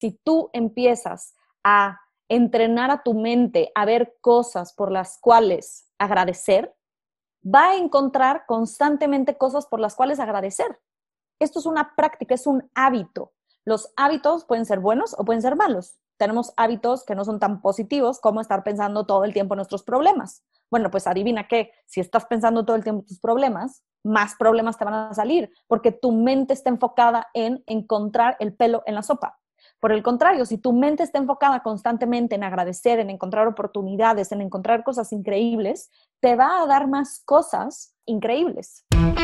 Si tú empiezas a entrenar a tu mente a ver cosas por las cuales agradecer, va a encontrar constantemente cosas por las cuales agradecer. Esto es una práctica, es un hábito. Los hábitos pueden ser buenos o pueden ser malos. Tenemos hábitos que no son tan positivos como estar pensando todo el tiempo en nuestros problemas. Bueno, pues adivina qué, si estás pensando todo el tiempo en tus problemas, más problemas te van a salir, porque tu mente está enfocada en encontrar el pelo en la sopa. Por el contrario, si tu mente está enfocada constantemente en agradecer, en encontrar oportunidades, en encontrar cosas increíbles, te va a dar más cosas increíbles.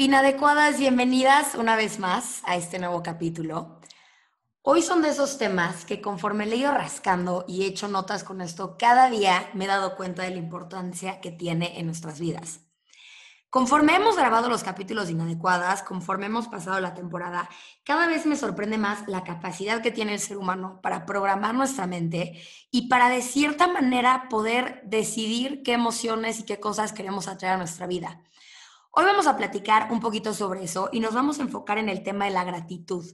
Inadecuadas, bienvenidas una vez más a este nuevo capítulo. Hoy son de esos temas que conforme le he ido rascando y he hecho notas con esto, cada día me he dado cuenta de la importancia que tiene en nuestras vidas. Conforme hemos grabado los capítulos inadecuadas, conforme hemos pasado la temporada, cada vez me sorprende más la capacidad que tiene el ser humano para programar nuestra mente y para de cierta manera poder decidir qué emociones y qué cosas queremos atraer a nuestra vida. Hoy vamos a platicar un poquito sobre eso y nos vamos a enfocar en el tema de la gratitud.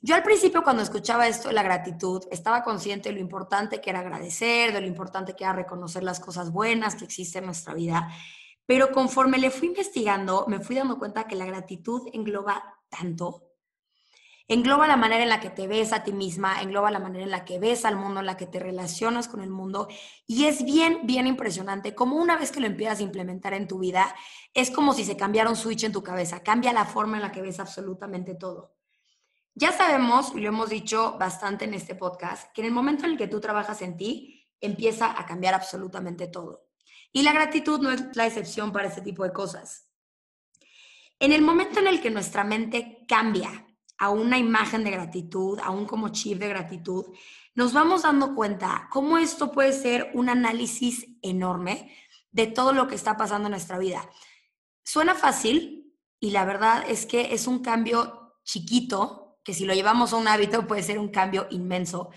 Yo al principio cuando escuchaba esto de la gratitud, estaba consciente de lo importante que era agradecer, de lo importante que era reconocer las cosas buenas que existen en nuestra vida, pero conforme le fui investigando, me fui dando cuenta que la gratitud engloba tanto, engloba la manera en la que te ves a ti misma, engloba la manera en la que ves al mundo, en la que te relacionas con el mundo. Y es bien, bien impresionante como una vez que lo empiezas a implementar en tu vida, es como si se cambiara un switch en tu cabeza, cambia la forma en la que ves absolutamente todo. Ya sabemos, y lo hemos dicho bastante en este podcast, que en el momento en el que tú trabajas en ti, empieza a cambiar absolutamente todo. Y la gratitud no es la excepción para ese tipo de cosas. En el momento en el que nuestra mente cambia a una imagen de gratitud, a un como chip de gratitud, nos vamos dando cuenta cómo esto puede ser un análisis enorme de todo lo que está pasando en nuestra vida. Suena fácil y la verdad es que es un cambio chiquito, que si lo llevamos a un hábito puede ser un cambio inmenso.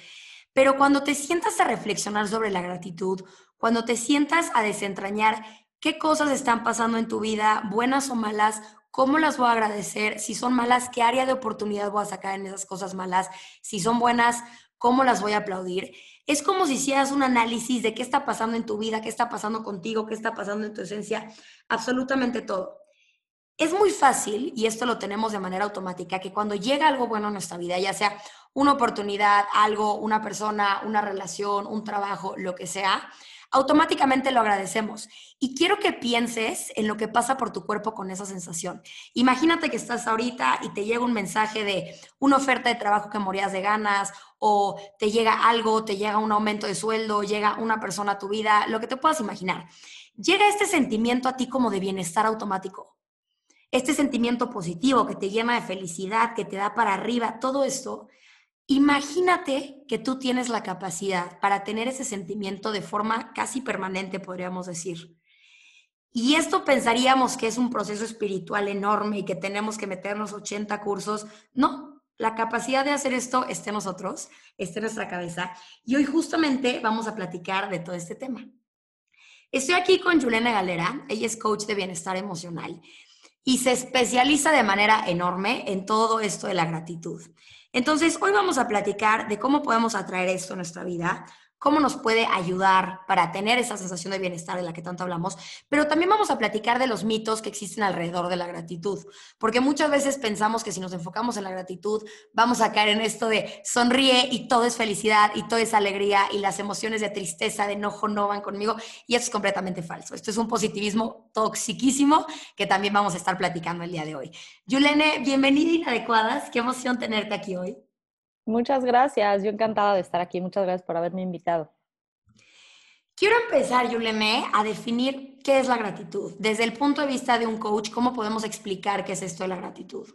Pero cuando te sientas a reflexionar sobre la gratitud, cuando te sientas a desentrañar qué cosas están pasando en tu vida, buenas o malas, ¿Cómo las voy a agradecer? Si son malas, ¿qué área de oportunidad voy a sacar en esas cosas malas? Si son buenas, ¿cómo las voy a aplaudir? Es como si hicieras un análisis de qué está pasando en tu vida, qué está pasando contigo, qué está pasando en tu esencia, absolutamente todo. Es muy fácil, y esto lo tenemos de manera automática, que cuando llega algo bueno en nuestra vida, ya sea una oportunidad, algo, una persona, una relación, un trabajo, lo que sea, automáticamente lo agradecemos. Y quiero que pienses en lo que pasa por tu cuerpo con esa sensación. Imagínate que estás ahorita y te llega un mensaje de una oferta de trabajo que morías de ganas o te llega algo, te llega un aumento de sueldo, llega una persona a tu vida, lo que te puedas imaginar. Llega este sentimiento a ti como de bienestar automático. Este sentimiento positivo que te llena de felicidad, que te da para arriba, todo esto Imagínate que tú tienes la capacidad para tener ese sentimiento de forma casi permanente, podríamos decir. Y esto pensaríamos que es un proceso espiritual enorme y que tenemos que meternos 80 cursos. No, la capacidad de hacer esto está en nosotros, está en nuestra cabeza. Y hoy justamente vamos a platicar de todo este tema. Estoy aquí con Juliana Galera, ella es coach de bienestar emocional y se especializa de manera enorme en todo esto de la gratitud. Entonces, hoy vamos a platicar de cómo podemos atraer esto a nuestra vida, cómo nos puede ayudar para tener esa sensación de bienestar de la que tanto hablamos, pero también vamos a platicar de los mitos que existen alrededor de la gratitud, porque muchas veces pensamos que si nos enfocamos en la gratitud vamos a caer en esto de sonríe y todo es felicidad y todo es alegría y las emociones de tristeza, de enojo no van conmigo y eso es completamente falso. Esto es un positivismo toxiquísimo que también vamos a estar platicando el día de hoy. Yulene, bienvenida Inadecuadas, qué emoción tenerte aquí hoy. Muchas gracias, yo encantada de estar aquí. Muchas gracias por haberme invitado. Quiero empezar, Yulene, a definir qué es la gratitud. Desde el punto de vista de un coach, ¿cómo podemos explicar qué es esto de la gratitud?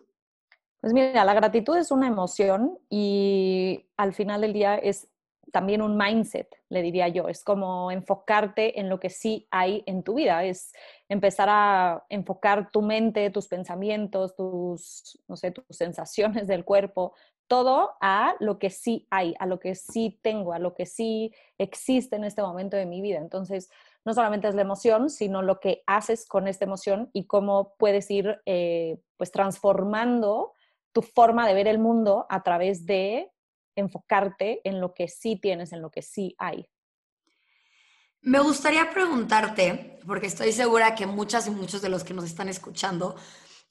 Pues mira, la gratitud es una emoción y al final del día es también un mindset, le diría yo. Es como enfocarte en lo que sí hay en tu vida. Es empezar a enfocar tu mente, tus pensamientos, tus, no sé, tus sensaciones del cuerpo, todo a lo que sí hay, a lo que sí tengo, a lo que sí existe en este momento de mi vida. Entonces, no solamente es la emoción, sino lo que haces con esta emoción y cómo puedes ir eh, pues transformando tu forma de ver el mundo a través de enfocarte en lo que sí tienes, en lo que sí hay. Me gustaría preguntarte, porque estoy segura que muchas y muchos de los que nos están escuchando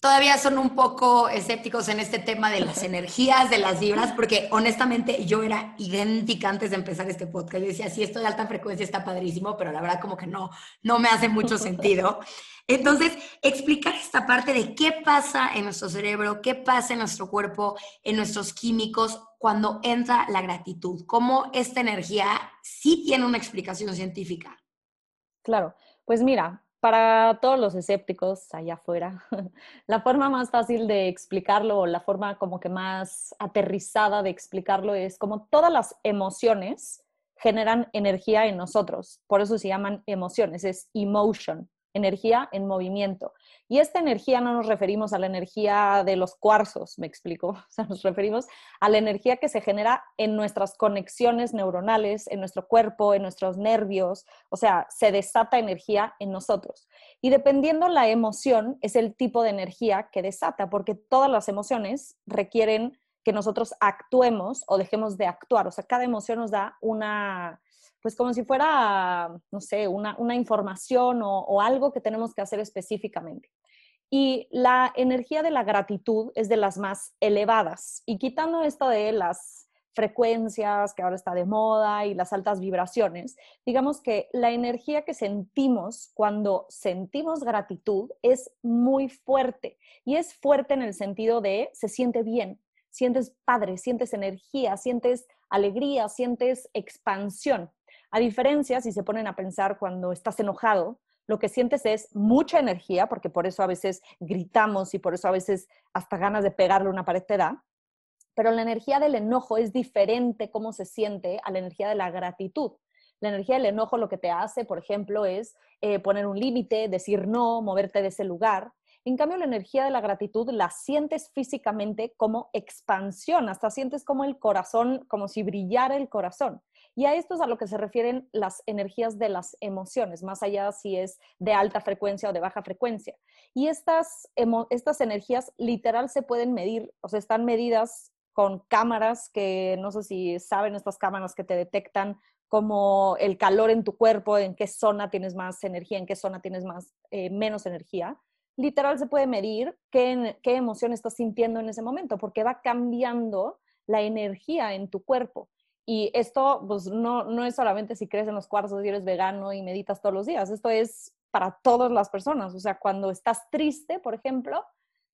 todavía son un poco escépticos en este tema de las energías, de las vibras, porque honestamente yo era idéntica antes de empezar este podcast. Yo decía, sí, esto de alta frecuencia está padrísimo, pero la verdad como que no, no me hace mucho sentido. Entonces, explicar esta parte de qué pasa en nuestro cerebro, qué pasa en nuestro cuerpo, en nuestros químicos cuando entra la gratitud, cómo esta energía sí tiene una explicación científica. Claro, pues mira, para todos los escépticos allá afuera, la forma más fácil de explicarlo o la forma como que más aterrizada de explicarlo es como todas las emociones generan energía en nosotros, por eso se llaman emociones, es emotion energía en movimiento. Y esta energía no nos referimos a la energía de los cuarzos, me explico, o sea, nos referimos a la energía que se genera en nuestras conexiones neuronales, en nuestro cuerpo, en nuestros nervios, o sea, se desata energía en nosotros. Y dependiendo la emoción, es el tipo de energía que desata, porque todas las emociones requieren que nosotros actuemos o dejemos de actuar, o sea, cada emoción nos da una pues como si fuera, no sé, una, información o, o algo que tenemos que hacer específicamente. Y la energía de la gratitud es de las más elevadas. Y quitando esto de las frecuencias que ahora está de moda y las altas vibraciones, digamos que la energía que sentimos cuando sentimos gratitud es muy fuerte. Y es fuerte en el sentido de se siente bien, sientes padre, sientes energía, sientes alegría, sientes expansión. A diferencia, si se ponen a pensar cuando estás enojado, lo que sientes es mucha energía, porque por eso a veces gritamos y por eso a veces hasta ganas de pegarle una pared te da, pero la energía del enojo es diferente cómo se siente a la energía de la gratitud. La energía del enojo lo que te hace, por ejemplo, es eh, poner un límite, decir no, moverte de ese lugar. En cambio, la energía de la gratitud la sientes físicamente como expansión, hasta sientes como el corazón, como si brillara el corazón. Y a esto es a lo que se refieren las energías de las emociones, más allá si es de alta frecuencia o de baja frecuencia. Y estas, estas energías literal se pueden medir, o sea, están medidas con cámaras que no sé si saben estas cámaras que te detectan como el calor en tu cuerpo, en qué zona tienes más energía, en qué zona tienes más, eh, menos energía. Literal se puede medir qué, qué emoción estás sintiendo en ese momento, porque va cambiando la energía en tu cuerpo. Y esto, pues, no, no es solamente si crees en los cuarzos y eres vegano y meditas todos los días. Esto es para todas las personas. O sea, cuando estás triste, por ejemplo,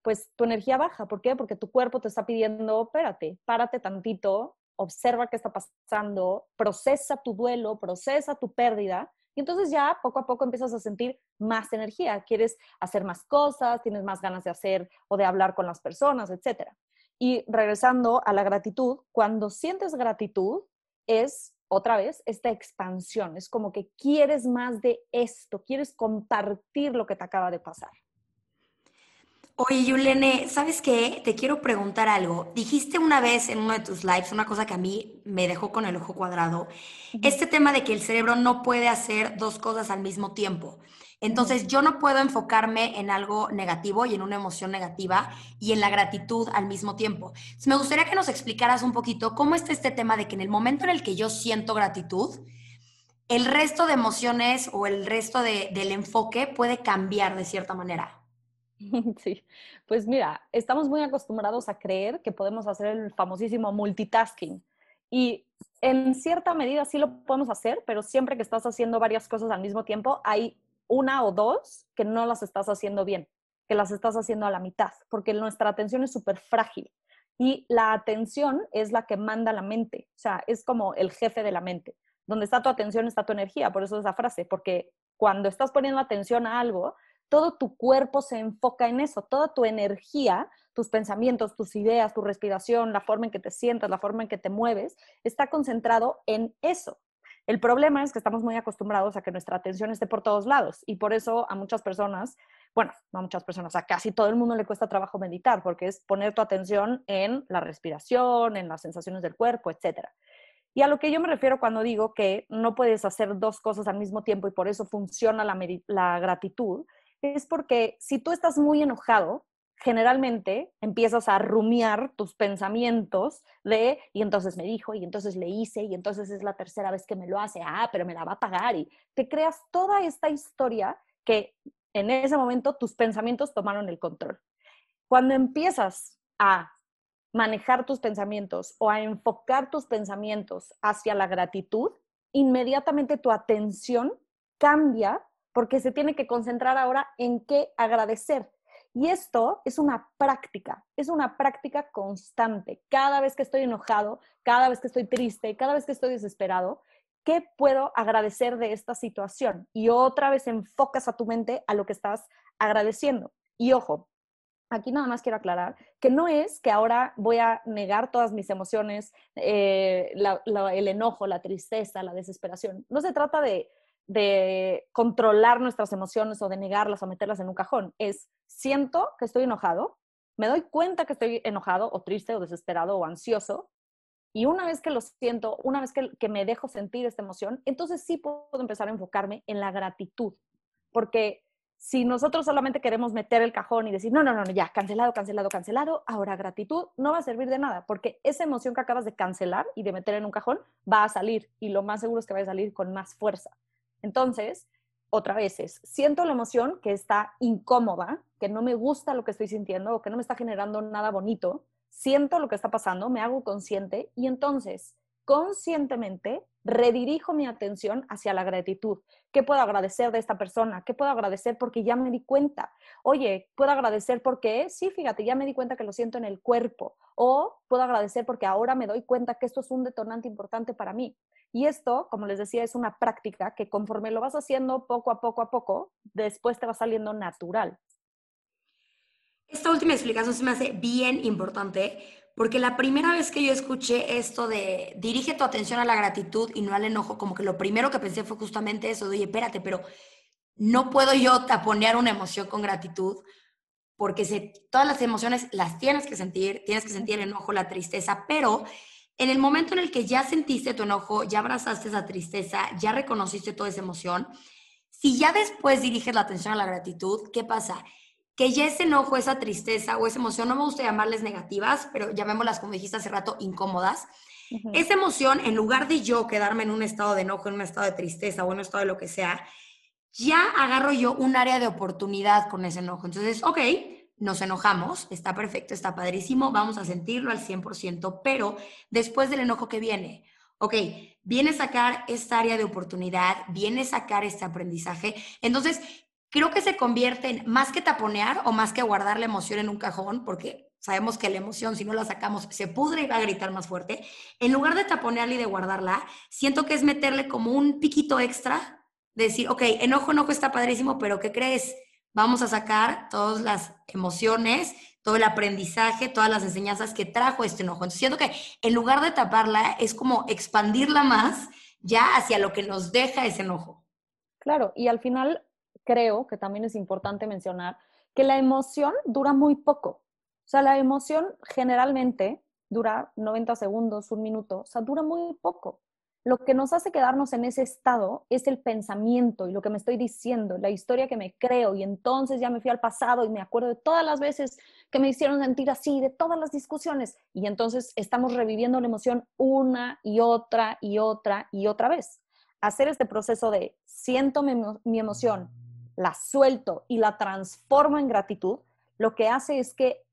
pues tu energía baja. ¿Por qué? Porque tu cuerpo te está pidiendo, espérate, párate tantito, observa qué está pasando, procesa tu duelo, procesa tu pérdida. Y entonces ya poco a poco empiezas a sentir más energía. Quieres hacer más cosas, tienes más ganas de hacer o de hablar con las personas, etcétera. Y regresando a la gratitud, cuando sientes gratitud es otra vez esta expansión, es como que quieres más de esto, quieres compartir lo que te acaba de pasar. Oye, Yulene, ¿sabes qué? Te quiero preguntar algo. Dijiste una vez en uno de tus lives una cosa que a mí me dejó con el ojo cuadrado. Este tema de que el cerebro no puede hacer dos cosas al mismo tiempo. Entonces, yo no puedo enfocarme en algo negativo y en una emoción negativa y en la gratitud al mismo tiempo. me gustaría que nos explicaras un poquito cómo está este tema de que en el momento en el que yo siento gratitud, el resto de emociones o el resto del enfoque puede cambiar de cierta manera. Sí, pues mira, estamos muy acostumbrados a creer que podemos hacer el famosísimo multitasking. Y en cierta medida sí lo podemos hacer, pero siempre que estás haciendo varias cosas al mismo tiempo, hay una o dos que no las estás haciendo bien, que las estás haciendo a la mitad, porque nuestra atención es súper frágil y la atención es la que manda la mente, o sea, es como el jefe de la mente. Donde está tu atención está tu energía, por eso esa frase, porque cuando estás poniendo atención a algo, todo tu cuerpo se enfoca en eso, toda tu energía, tus pensamientos, tus ideas, tu respiración, la forma en que te sientas, la forma en que te mueves, está concentrado en eso. El problema es que estamos muy acostumbrados a que nuestra atención esté por todos lados y por eso a muchas personas, bueno, no a muchas personas, a casi todo el mundo le cuesta trabajo meditar porque es poner tu atención en la respiración, en las sensaciones del cuerpo, etc. Y a lo que yo me refiero cuando digo que no puedes hacer dos cosas al mismo tiempo y por eso funciona la, la gratitud, es porque si tú estás muy enojado, generalmente empiezas a rumiar tus pensamientos de, y entonces me dijo, y entonces le hice, y entonces es la tercera vez que me lo hace, ah, pero me la va a pagar, y te creas toda esta historia que en ese momento tus pensamientos tomaron el control. Cuando empiezas a manejar tus pensamientos o a enfocar tus pensamientos hacia la gratitud, inmediatamente tu atención cambia porque se tiene que concentrar ahora en qué agradecer y esto es una práctica, es una práctica constante. Cada vez que estoy enojado, cada vez que estoy triste, cada vez que estoy desesperado, ¿qué puedo agradecer de esta situación? Y otra vez enfocas a tu mente a lo que estás agradeciendo. Y ojo, aquí nada más quiero aclarar que no es que ahora voy a negar todas mis emociones, eh, el enojo, la tristeza, la desesperación. No se trata de de controlar nuestras emociones o de negarlas o meterlas en un cajón. Es, siento que estoy enojado, me doy cuenta que estoy enojado o triste o desesperado o ansioso, y una vez que lo siento, una vez que, que me dejo sentir esta emoción, entonces sí puedo empezar a enfocarme en la gratitud. Porque si nosotros solamente queremos meter el cajón y decir, no, no, no, ya, cancelado, cancelado, cancelado, ahora gratitud, no va a servir de nada, porque esa emoción que acabas de cancelar y de meter en un cajón va a salir y lo más seguro es que va a salir con más fuerza. Entonces, otra vez es, siento la emoción que está incómoda, que no me gusta lo que estoy sintiendo o que no me está generando nada bonito, siento lo que está pasando, me hago consciente y entonces conscientemente redirijo mi atención hacia la gratitud. ¿Qué puedo agradecer de esta persona? ¿Qué puedo agradecer porque ya me di cuenta? Oye, puedo agradecer porque, sí, fíjate, ya me di cuenta que lo siento en el cuerpo. O puedo agradecer porque ahora me doy cuenta que esto es un detonante importante para mí. Y esto, como les decía, es una práctica que conforme lo vas haciendo poco a poco a poco, después te va saliendo natural. Esta última explicación se me hace bien importante porque la primera vez que yo escuché esto de dirige tu atención a la gratitud y no al enojo, como que lo primero que pensé fue justamente eso, de oye, espérate, pero no puedo yo taponear una emoción con gratitud porque se, todas las emociones las tienes que sentir, tienes que sentir el enojo, la tristeza, pero en el momento en el que ya sentiste tu enojo, ya abrazaste esa tristeza, ya reconociste toda esa emoción, si ya después diriges la atención a la gratitud, ¿qué pasa? Que ya ese enojo, esa tristeza o esa emoción, no me gusta llamarles negativas, pero llamémoslas, como dijiste hace rato, incómodas. Esa emoción, en lugar de yo quedarme en un estado de enojo, en un estado de tristeza o en un estado de lo que sea, ya agarro yo un área de oportunidad con ese enojo. Entonces, ok, nos enojamos, está perfecto, está padrísimo, vamos a sentirlo al 100%, pero después del enojo que viene, ok, viene a sacar esta área de oportunidad, viene a sacar este aprendizaje, entonces creo que se convierte en más que taponear o más que guardar la emoción en un cajón, porque sabemos que la emoción, si no la sacamos, se pudre y va a gritar más fuerte. En lugar de taponearla y de guardarla, siento que es meterle como un piquito extra, decir, ok, enojo, enojo está padrísimo, pero ¿qué crees? vamos a sacar todas las emociones, todo el aprendizaje, todas las enseñanzas que trajo este enojo. Entonces, siento que en lugar de taparla, es como expandirla más ya hacia lo que nos deja ese enojo. Claro, y al final creo que también es importante mencionar que la emoción dura muy poco. O sea, la emoción generalmente dura 90 segundos, un minuto, o sea, dura muy poco. Lo que nos hace quedarnos en ese estado es el pensamiento y lo que me estoy diciendo, la historia que me creo y entonces ya me fui al pasado y me acuerdo de todas las veces que me hicieron sentir así, de todas las discusiones y entonces estamos reviviendo la emoción una y otra y otra y otra vez. Hacer este proceso de siento mi, mi emoción, la suelto y la transformo en gratitud, lo que hace es que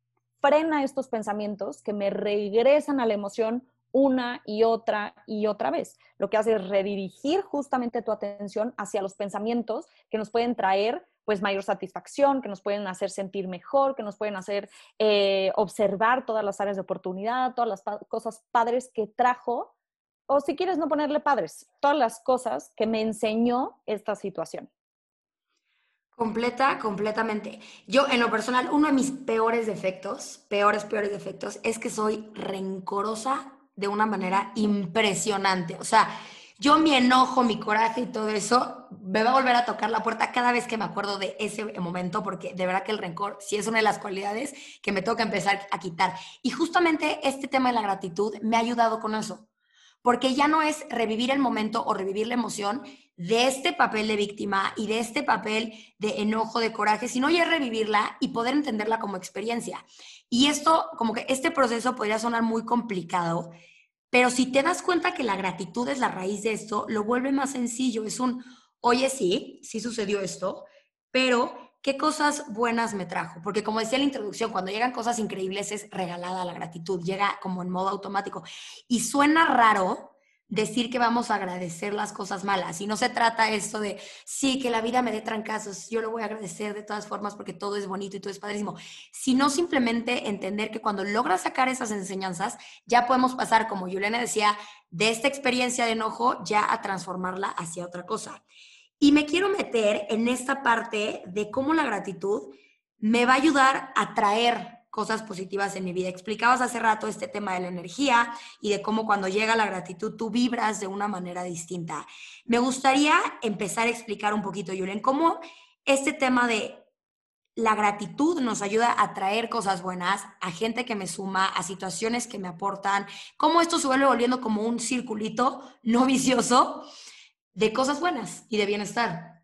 frena estos pensamientos que me regresan a la emoción una y otra y otra vez. Lo que hace es redirigir justamente tu atención hacia los pensamientos que nos pueden traer pues mayor satisfacción, que nos pueden hacer sentir mejor, que nos pueden hacer eh, observar todas las áreas de oportunidad, todas las cosas padres que trajo, o si quieres no ponerle padres, todas las cosas que me enseñó esta situación. Completa, completamente. Yo, en lo personal, uno de mis peores defectos, peores, peores defectos, es que soy rencorosa de una manera impresionante. O sea, yo mi enojo, mi coraje y todo eso, me va a volver a tocar la puerta cada vez que me acuerdo de ese momento, porque de verdad que el rencor sí es una de las cualidades que me toca empezar a quitar. Y justamente este tema de la gratitud me ha ayudado con eso, porque ya no es revivir el momento o revivir la emoción, de este papel de víctima y de este papel de enojo, de coraje, sino ya revivirla y poder entenderla como experiencia. Y esto, como que este proceso podría sonar muy complicado, pero si te das cuenta que la gratitud es la raíz de esto, lo vuelve más sencillo. Es un, oye, sí, sí sucedió esto, pero ¿qué cosas buenas me trajo? Porque como decía en la introducción, cuando llegan cosas increíbles es regalada la gratitud, llega como en modo automático. Y suena raro, decir que vamos a agradecer las cosas malas. Y no se trata esto de, sí, que la vida me dé trancazos, yo lo voy a agradecer de todas formas porque todo es bonito y todo es padrísimo, sino simplemente entender que cuando logras sacar esas enseñanzas, ya podemos pasar, como Juliana decía, de esta experiencia de enojo ya a transformarla hacia otra cosa. Y me quiero meter en esta parte de cómo la gratitud me va a ayudar a traer cosas positivas en mi vida. Explicabas hace rato este tema de la energía y de cómo cuando llega la gratitud tú vibras de una manera distinta. Me gustaría empezar a explicar un poquito, Julen, cómo este tema de la gratitud nos ayuda a traer cosas buenas, a gente que me suma, a situaciones que me aportan, cómo esto se vuelve volviendo como un circulito no vicioso de cosas buenas y de bienestar.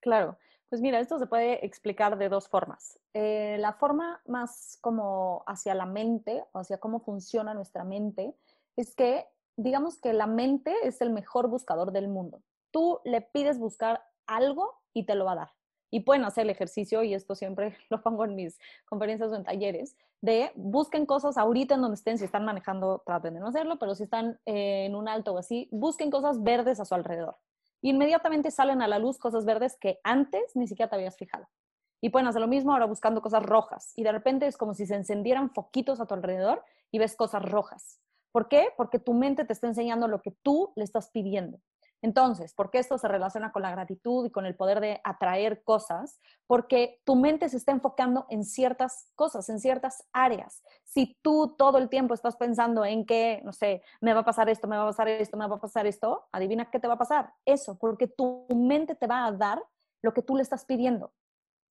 Claro. Pues mira, esto se puede explicar de dos formas. Eh, la forma más como hacia la mente, hacia cómo funciona nuestra mente, es que digamos que la mente es el mejor buscador del mundo. Tú le pides buscar algo y te lo va a dar. Y pueden hacer el ejercicio, y esto siempre lo pongo en mis conferencias o en talleres, de busquen cosas ahorita en donde estén, si están manejando, traten de no hacerlo, pero si están en un alto o así, busquen cosas verdes a su alrededor inmediatamente salen a la luz cosas verdes que antes ni siquiera te habías fijado. Y pueden hacer lo mismo ahora buscando cosas rojas. Y de repente es como si se encendieran foquitos a tu alrededor y ves cosas rojas. ¿Por qué? Porque tu mente te está enseñando lo que tú le estás pidiendo. Entonces, ¿por qué esto se relaciona con la gratitud y con el poder de atraer cosas? Porque tu mente se está enfocando en ciertas cosas, en ciertas áreas. Si tú todo el tiempo estás pensando en que, no sé, me va a pasar esto, me va a pasar esto, me va a pasar esto, adivina qué te va a pasar. Eso, porque tu mente te va a dar lo que tú le estás pidiendo.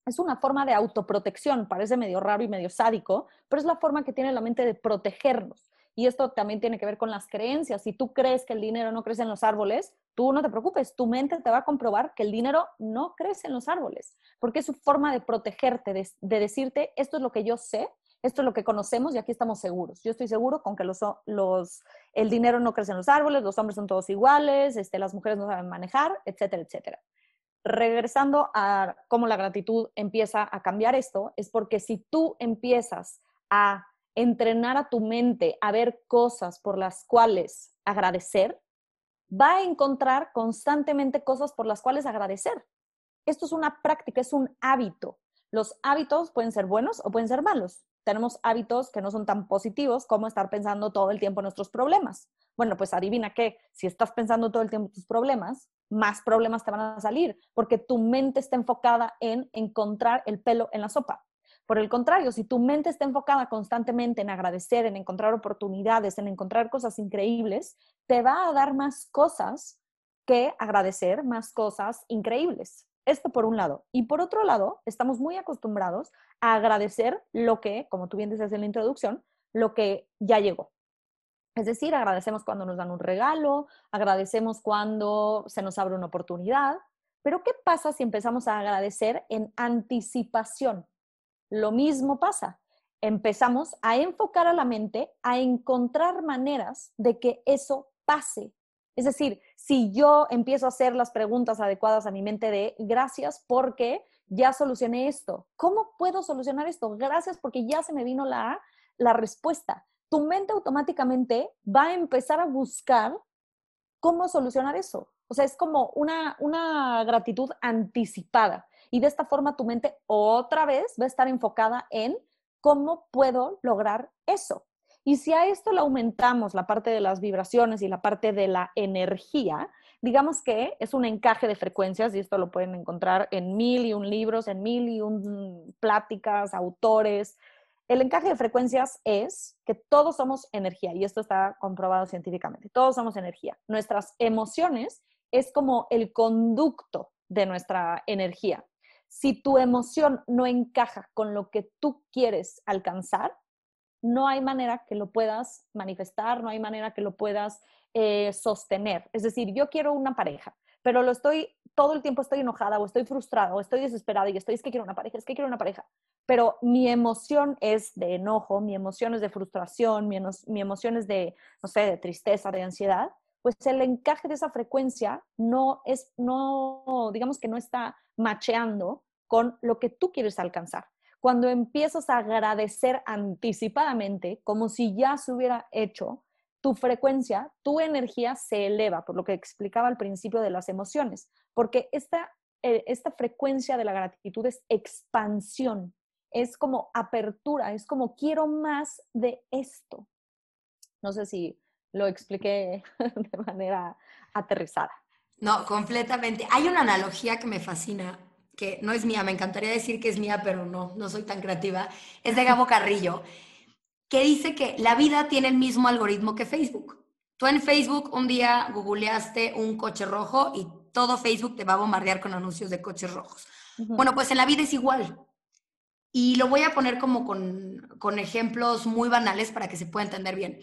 Es una forma de autoprotección, parece medio raro y medio sádico, pero es la forma que tiene la mente de protegernos. Y esto también tiene que ver con las creencias. Si tú crees que el dinero no crece en los árboles, tú no te preocupes, tu mente te va a comprobar que el dinero no crece en los árboles, porque es su forma de protegerte, de, decirte, esto es lo que yo sé, esto es lo que conocemos y aquí estamos seguros. Yo estoy seguro con que los, los, el dinero no crece en los árboles, los hombres son todos iguales, este, las mujeres no saben manejar, etcétera, etcétera. Regresando a cómo la gratitud empieza a cambiar esto, es porque si tú empiezas a entrenar a tu mente a ver cosas por las cuales agradecer, va a encontrar constantemente cosas por las cuales agradecer. Esto es una práctica, es un hábito. Los hábitos pueden ser buenos o pueden ser malos. Tenemos hábitos que no son tan positivos como estar pensando todo el tiempo en nuestros problemas. Bueno, pues adivina qué, si estás pensando todo el tiempo en tus problemas, más problemas te van a salir, porque tu mente está enfocada en encontrar el pelo en la sopa. Por el contrario, si tu mente está enfocada constantemente en agradecer, en encontrar oportunidades, en encontrar cosas increíbles, te va a dar más cosas que agradecer, más cosas increíbles. Esto por un lado. Y por otro lado, estamos muy acostumbrados a agradecer lo que, como tú bien dices en la introducción, lo que ya llegó. Es decir, agradecemos cuando nos dan un regalo, agradecemos cuando se nos abre una oportunidad, pero ¿qué pasa si empezamos a agradecer en anticipación? Lo mismo pasa. Empezamos a enfocar a la mente a encontrar maneras de que eso pase. Es decir, si yo empiezo a hacer las preguntas adecuadas a mi mente de gracias porque ya solucioné esto. ¿Cómo puedo solucionar esto? Gracias porque ya se me vino la, la respuesta. Tu mente automáticamente va a empezar a buscar cómo solucionar eso. O sea, es como una, una gratitud anticipada. Y de esta forma tu mente otra vez va a estar enfocada en cómo puedo lograr eso. Y si a esto le aumentamos la parte de las vibraciones y la parte de la energía, digamos que es un encaje de frecuencias y esto lo pueden encontrar en mil y un libros, en mil y un pláticas, autores. El encaje de frecuencias es que todos somos energía y esto está comprobado científicamente. Todos somos energía. Nuestras emociones es como el conducto de nuestra energía. Si tu emoción no encaja con lo que tú quieres alcanzar, no hay manera que lo puedas manifestar, no hay manera que lo puedas eh, sostener. Es decir, yo quiero una pareja, pero lo estoy, todo el tiempo estoy enojada o estoy frustrada o estoy desesperada y estoy, es que quiero una pareja, es que quiero una pareja. Pero mi emoción es de enojo, mi emoción es de frustración, mi, mi emoción es de, no sé, de tristeza, de ansiedad. Pues el encaje de esa frecuencia no es, no, digamos que no está macheando con lo que tú quieres alcanzar cuando empiezas a agradecer anticipadamente, como si ya se hubiera hecho, tu frecuencia, tu energía se eleva, por lo que explicaba al principio de las emociones, porque esta, eh, esta frecuencia de la gratitud es expansión, es como apertura, es como quiero más de esto. No sé si lo expliqué de manera aterrizada. No, completamente. Hay una analogía que me fascina que no es mía, me encantaría decir que es mía, pero no, no soy tan creativa, es de Gabo Carrillo, que dice que la vida tiene el mismo algoritmo que Facebook. Tú en Facebook un día googleaste un coche rojo y todo Facebook te va a bombardear con anuncios de coches rojos. Bueno, pues en la vida es igual. Y lo voy a poner como con, con ejemplos muy banales para que se pueda entender bien.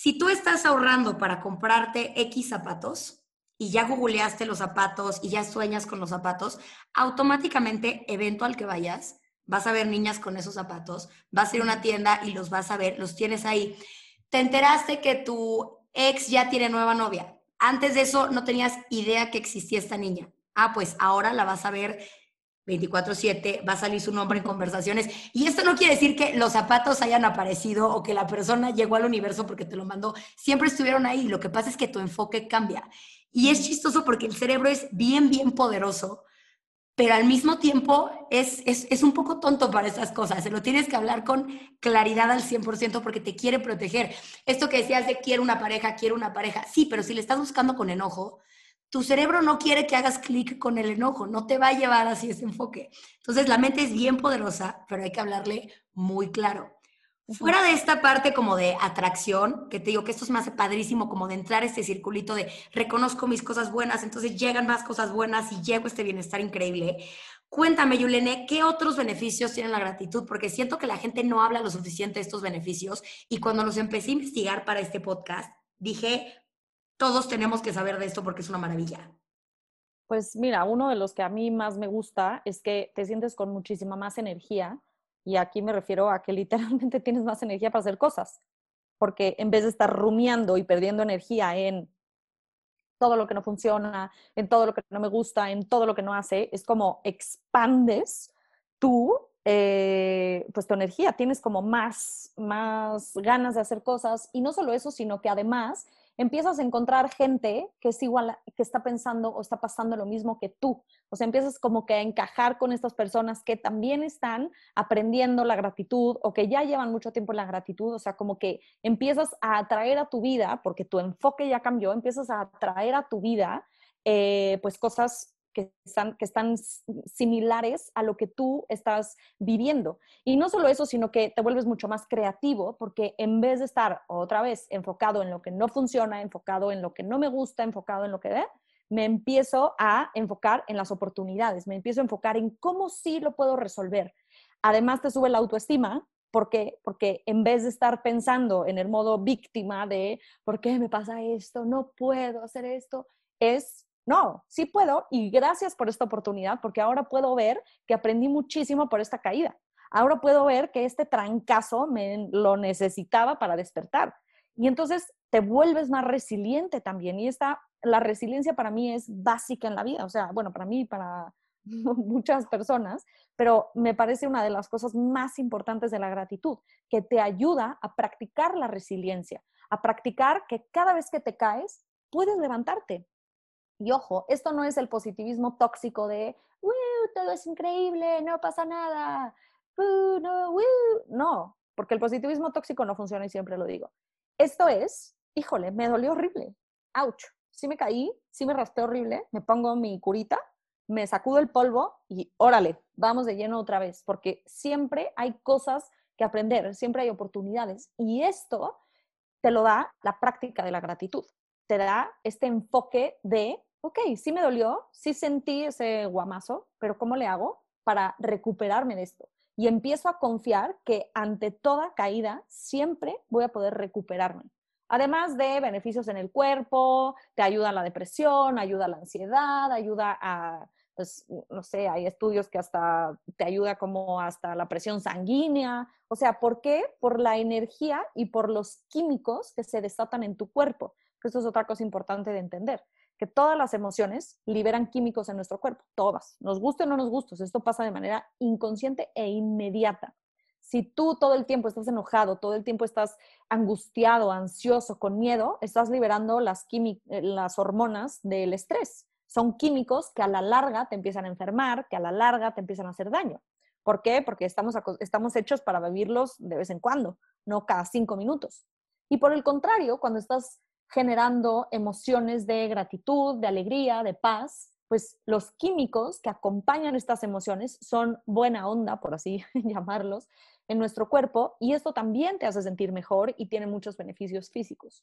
Si tú estás ahorrando para comprarte X zapatos, y ya googleaste los zapatos y ya sueñas con los zapatos, automáticamente, evento al que vayas, vas a ver niñas con esos zapatos, vas a ir a una tienda y los vas a ver, los tienes ahí. Te enteraste que tu ex ya tiene nueva novia. Antes de eso no tenías idea que existía esta niña. Ah, pues ahora la vas a ver 24/7, va a salir su nombre en conversaciones. Y esto no quiere decir que los zapatos hayan aparecido o que la persona llegó al universo porque te lo mandó. Siempre estuvieron ahí. Lo que pasa es que tu enfoque cambia. Y es chistoso porque el cerebro es bien, bien poderoso, pero al mismo tiempo es, es, un poco tonto para esas cosas. Se lo tienes que hablar con claridad al 100% porque te quiere proteger. Esto que decías de quiero una pareja, quiero una pareja, sí, pero si le estás buscando con enojo, tu cerebro no quiere que hagas clic con el enojo, no te va a llevar así ese enfoque. Entonces la mente es bien poderosa, pero hay que hablarle muy claro. Fuera de esta parte como de atracción, que te digo que esto es más padrísimo, como de entrar a este circulito de reconozco mis cosas buenas, entonces llegan más cosas buenas y llego a este bienestar increíble. Cuéntame, Yulene, ¿qué otros beneficios tiene la gratitud? Porque siento que la gente no habla lo suficiente de estos beneficios y cuando los empecé a investigar para este podcast, dije, todos tenemos que saber de esto porque es una maravilla. Pues mira, uno de los que a mí más me gusta es que te sientes con muchísima más energía y aquí me refiero a que literalmente tienes más energía para hacer cosas, porque en vez de estar rumiando y perdiendo energía en todo lo que no funciona, en todo lo que no me gusta, en todo lo que no hace, es como expandes tú, eh, pues tu energía, tienes como más, más ganas de hacer cosas y no solo eso, sino que además empiezas a encontrar gente que es igual, que está pensando o está pasando lo mismo que tú. O sea, empiezas como que a encajar con estas personas que también están aprendiendo la gratitud o que ya llevan mucho tiempo en la gratitud. O sea, como que empiezas a atraer a tu vida, porque tu enfoque ya cambió, empiezas a atraer a tu vida eh, pues cosas que están, similares a lo que tú estás viviendo. Y no solo eso, sino que te vuelves mucho más creativo porque en vez de estar otra vez enfocado en lo que no funciona, enfocado en lo que no me gusta, enfocado en lo que ve, me empiezo a enfocar en las oportunidades, me empiezo a enfocar en cómo sí lo puedo resolver. Además te sube la autoestima, ¿Por qué? Porque en vez de estar pensando en el modo víctima de ¿por qué me pasa esto? No puedo hacer esto, es no, sí puedo y gracias por esta oportunidad porque ahora puedo ver que aprendí muchísimo por esta caída. Ahora puedo ver que este trancazo me lo necesitaba para despertar. Y entonces te vuelves más resiliente también. Y esta, la resiliencia para mí es básica en la vida. O sea, bueno, para mí, para muchas personas, pero me parece una de las cosas más importantes de la gratitud, que te ayuda a practicar la resiliencia, a practicar que cada vez que te caes, puedes levantarte, y ojo, esto no es el positivismo tóxico de, todo es increíble, no pasa nada, no, no, porque el positivismo tóxico no funciona y siempre lo digo. Esto es, híjole, me dolió horrible, ouch, sí me caí, sí me raspé horrible, me pongo mi curita, me sacudo el polvo y órale, vamos de lleno otra vez, porque siempre hay cosas que aprender, siempre hay oportunidades y esto te lo da la práctica de la gratitud, te da este enfoque de, ok, sí me dolió, sí sentí ese guamazo, pero ¿cómo le hago para recuperarme de esto? Y empiezo a confiar que ante toda caída siempre voy a poder recuperarme. Además de beneficios en el cuerpo, te ayuda a la depresión, ayuda a la ansiedad, ayuda a, pues, no sé, hay estudios que hasta te ayuda como hasta la presión sanguínea. O sea, ¿por qué? Por la energía y por los químicos que se desatan en tu cuerpo. Esto es otra cosa importante de entender, que todas las emociones liberan químicos en nuestro cuerpo, todas, nos guste o no nos guste. Esto pasa de manera inconsciente e inmediata. Si tú todo el tiempo estás enojado, todo el tiempo estás angustiado, ansioso, con miedo, estás liberando las, eh, las hormonas del estrés. Son químicos que a la larga te empiezan a enfermar, que a la larga te empiezan a hacer daño. ¿Por qué? Porque estamos, estamos hechos para vivirlos de vez en cuando, no cada cinco minutos. Y por el contrario, cuando estás generando emociones de gratitud, de alegría, de paz, pues los químicos que acompañan estas emociones son buena onda, por así llamarlos, en nuestro cuerpo y esto también te hace sentir mejor y tiene muchos beneficios físicos.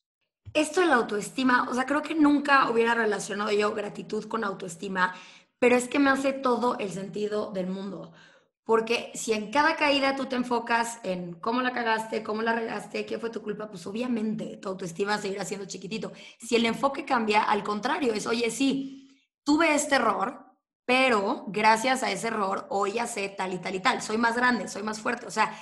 Esto de la autoestima, o sea, creo que nunca hubiera relacionado yo gratitud con autoestima, pero es que me hace todo el sentido del mundo. Porque si en cada caída tú te enfocas en cómo la cagaste, cómo la regaste, qué fue tu culpa, pues obviamente tu autoestima seguirá siendo chiquitito. Si el enfoque cambia, al contrario, es, oye, sí, tuve este error, pero gracias a ese error hoy ya sé tal y tal y tal, soy más grande, soy más fuerte. O sea,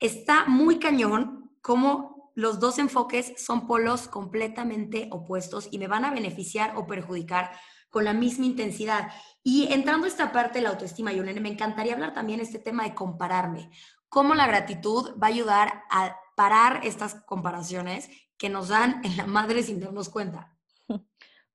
está muy cañón cómo los dos enfoques son polos completamente opuestos y me van a beneficiar o perjudicar con la misma intensidad. Y entrando a esta parte de la autoestima, Yolene, me encantaría hablar también de este tema de compararme. Cómo la gratitud va a ayudar a parar estas comparaciones que nos dan en la madre sin darnos cuenta.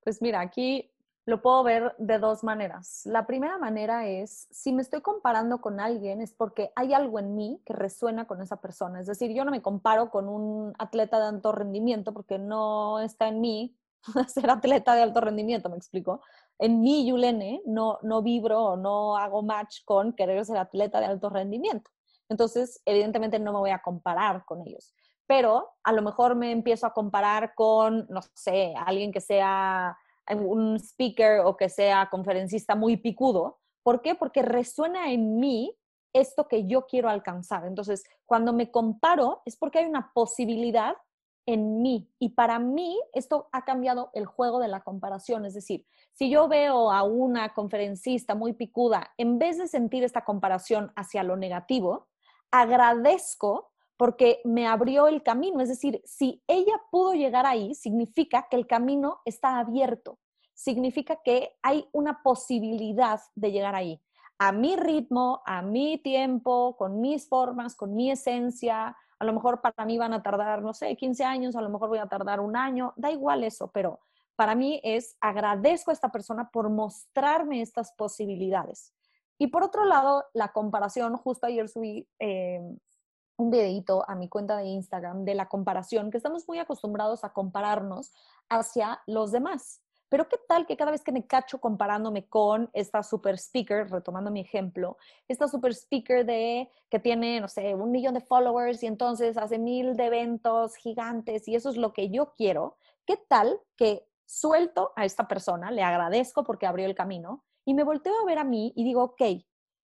Pues mira, aquí lo puedo ver de dos maneras. La primera manera es, si me estoy comparando con alguien, es porque hay algo en mí que resuena con esa persona. Es decir, yo no me comparo con un atleta de alto rendimiento porque no está en mí ser atleta de alto rendimiento, me explico. En mí, Yulene, no, no vibro no hago match con querer ser atleta de alto rendimiento. Entonces, evidentemente no me voy a comparar con ellos. Pero a lo mejor me empiezo a comparar con, no sé, alguien que sea un speaker o que sea conferencista muy picudo. ¿Por qué? Porque resuena en mí esto que yo quiero alcanzar. Entonces, cuando me comparo es porque hay una posibilidad en mí. Y para mí esto ha cambiado el juego de la comparación. Es decir, si yo veo a una conferencista muy picuda, en vez de sentir esta comparación hacia lo negativo, agradezco porque me abrió el camino. Es decir, si ella pudo llegar ahí, significa que el camino está abierto, significa que hay una posibilidad de llegar ahí. A mi ritmo, a mi tiempo, con mis formas, con mi esencia. A lo mejor para mí van a tardar, no sé, 15 años, a lo mejor voy a tardar un año, da igual eso, pero para mí es agradezco a esta persona por mostrarme estas posibilidades. Y por otro lado, la comparación, justo ayer subí eh, un videito a mi cuenta de Instagram de la comparación, que estamos muy acostumbrados a compararnos hacia los demás. Pero qué tal que cada vez que me cacho comparándome con esta super speaker, retomando mi ejemplo, esta super speaker de que tiene, no sé, un millón de followers y entonces hace mil de eventos gigantes y eso es lo que yo quiero, qué tal que suelto a esta persona, le agradezco porque abrió el camino y me volteo a ver a mí y digo, ok,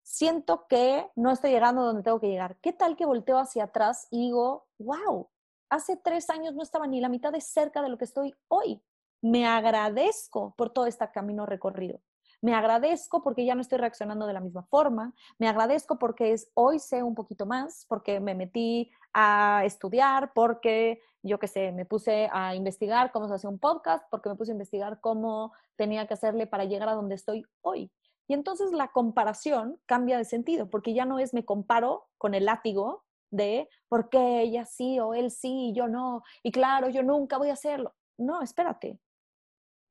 siento que no estoy llegando donde tengo que llegar. ¿Qué tal que volteo hacia atrás y digo, wow, hace tres años no estaba ni la mitad de cerca de lo que estoy hoy? Me agradezco por todo este camino recorrido. Me agradezco porque ya no estoy reaccionando de la misma forma. Me agradezco porque es, hoy sé un poquito más, porque me metí a estudiar, porque yo qué sé, me puse a investigar cómo se hace un podcast, porque me puse a investigar cómo tenía que hacerle para llegar a donde estoy hoy. Y entonces la comparación cambia de sentido, porque ya no es me comparo con el látigo de por qué ella sí o él sí y yo no, y claro, yo nunca voy a hacerlo. No, espérate.